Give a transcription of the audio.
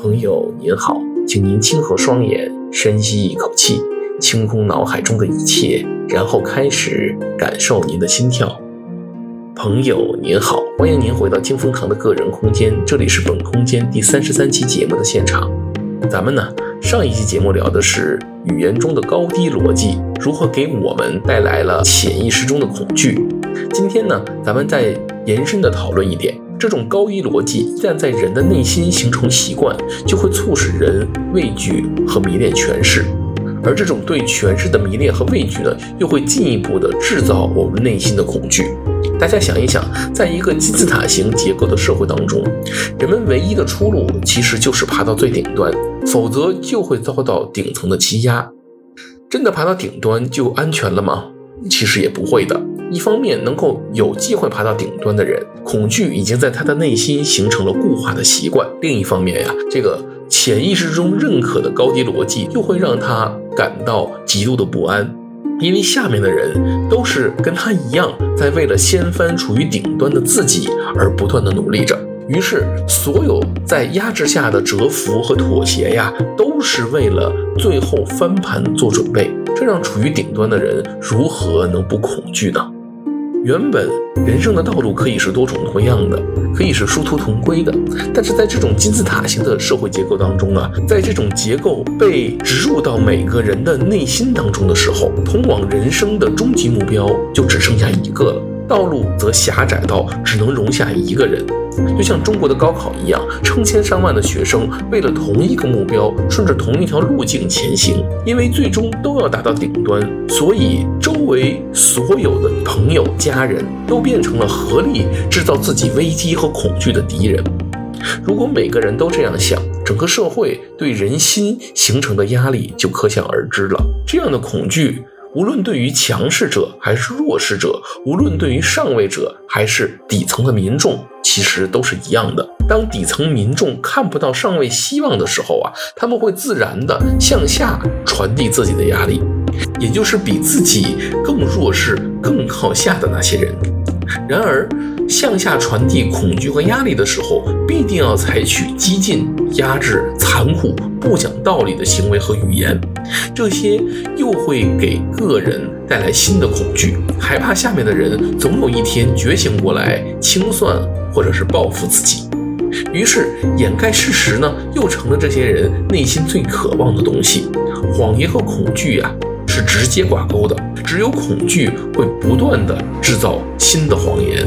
朋友您好，请您轻合双眼，深吸一口气，清空脑海中的一切，然后开始感受您的心跳。朋友您好，欢迎您回到金风堂的个人空间，这里是本空间第三十三期节目的现场。咱们呢，上一期节目聊的是语言中的高低逻辑如何给我们带来了潜意识中的恐惧。今天呢，咱们再延伸的讨论一点，这种高一逻辑一旦在人的内心形成习惯，就会促使人畏惧和迷恋权势，而这种对权势的迷恋和畏惧呢，又会进一步的制造我们内心的恐惧。大家想一想，在一个金字塔型结构的社会当中，人们唯一的出路其实就是爬到最顶端，否则就会遭到顶层的欺压。真的爬到顶端就安全了吗？其实也不会的。一方面，能够有机会爬到顶端的人，恐惧已经在他的内心形成了固化的习惯；另一方面呀，这个潜意识中认可的高低逻辑，又会让他感到极度的不安，因为下面的人都是跟他一样，在为了掀翻处于顶端的自己而不断的努力着。于是，所有在压制下的蛰伏和妥协呀，都是为了最后翻盘做准备。这让处于顶端的人如何能不恐惧呢？原本人生的道路可以是多种多样的，可以是殊途同归的，但是在这种金字塔型的社会结构当中啊，在这种结构被植入到每个人的内心当中的时候，通往人生的终极目标就只剩下一个了，道路则狭窄到只能容下一个人。就像中国的高考一样，成千上万的学生为了同一个目标，顺着同一条路径前行，因为最终都要达到顶端，所以周围所有的朋友、家人都变成了合力制造自己危机和恐惧的敌人。如果每个人都这样想，整个社会对人心形成的压力就可想而知了。这样的恐惧。无论对于强势者还是弱势者，无论对于上位者还是底层的民众，其实都是一样的。当底层民众看不到上位希望的时候啊，他们会自然的向下传递自己的压力，也就是比自己更弱势、更靠下的那些人。然而，向下传递恐惧和压力的时候，必定要采取激进、压制、残酷、不讲道理的行为和语言，这些又会给个人带来新的恐惧，害怕下面的人总有一天觉醒过来清算或者是报复自己。于是，掩盖事实呢，又成了这些人内心最渴望的东西。谎言和恐惧呀、啊。是直接挂钩的，只有恐惧会不断地制造新的谎言。